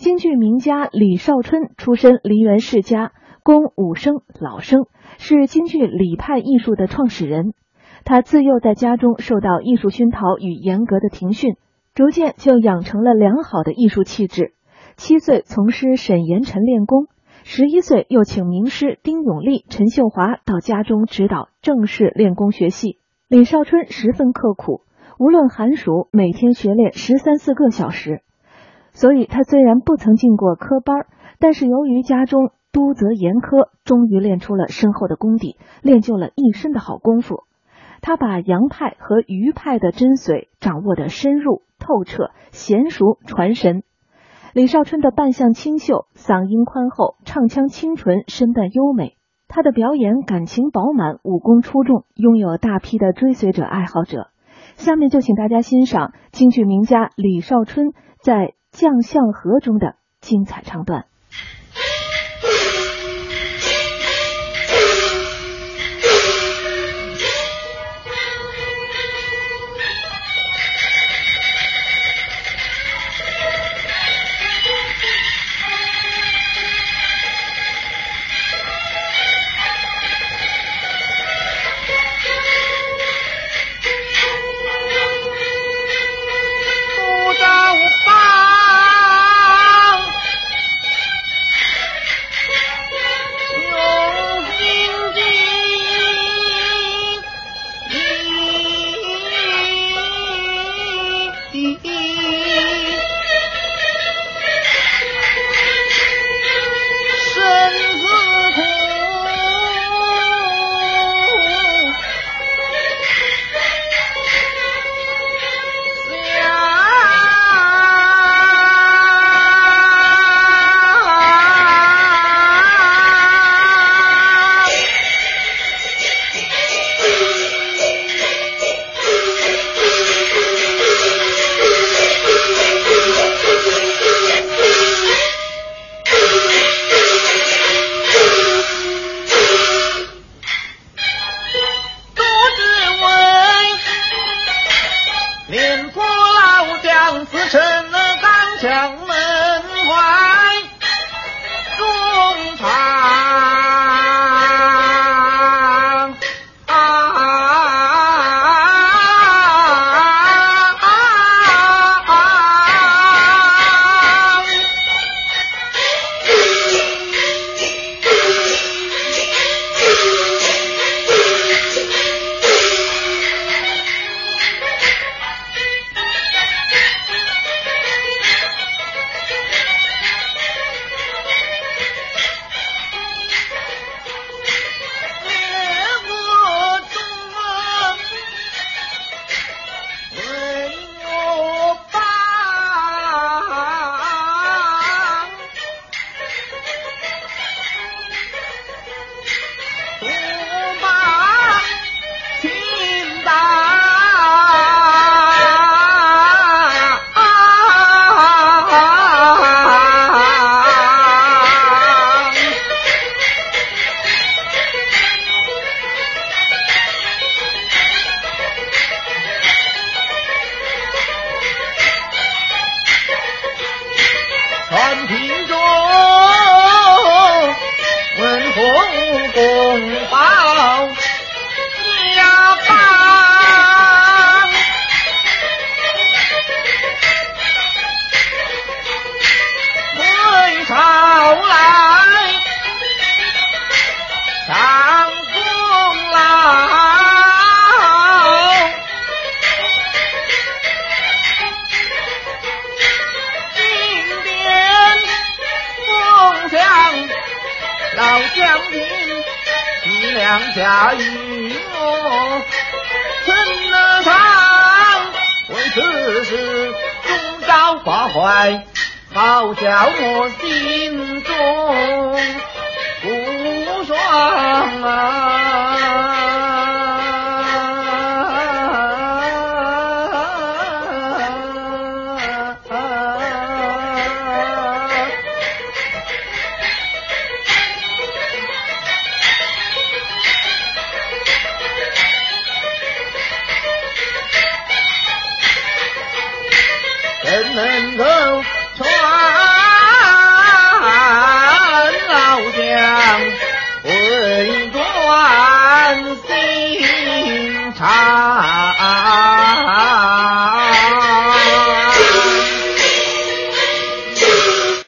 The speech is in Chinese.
京剧名家李少春出身梨园世家，工武生、老生，是京剧李派艺术的创始人。他自幼在家中受到艺术熏陶与严格的庭训，逐渐就养成了良好的艺术气质。七岁从师沈延辰练功，十一岁又请名师丁永利、陈秀华到家中指导，正式练功学戏。李少春十分刻苦，无论寒暑，每天学练十三四个小时。所以他虽然不曾进过科班，但是由于家中督责严苛，终于练出了深厚的功底，练就了一身的好功夫。他把杨派和余派的真髓掌握得深入透彻、娴熟传神。李少春的扮相清秀，嗓音宽厚，唱腔清纯，身段优美。他的表演感情饱满，武功出众，拥有大批的追随者、爱好者。下面就请大家欣赏京剧名家李少春在《将相和》中的精彩唱段。一。抢门老将军，你两家与我成了长，为此事终朝挂怀，好叫我心中不爽啊！怎能够传老将，会断心肠。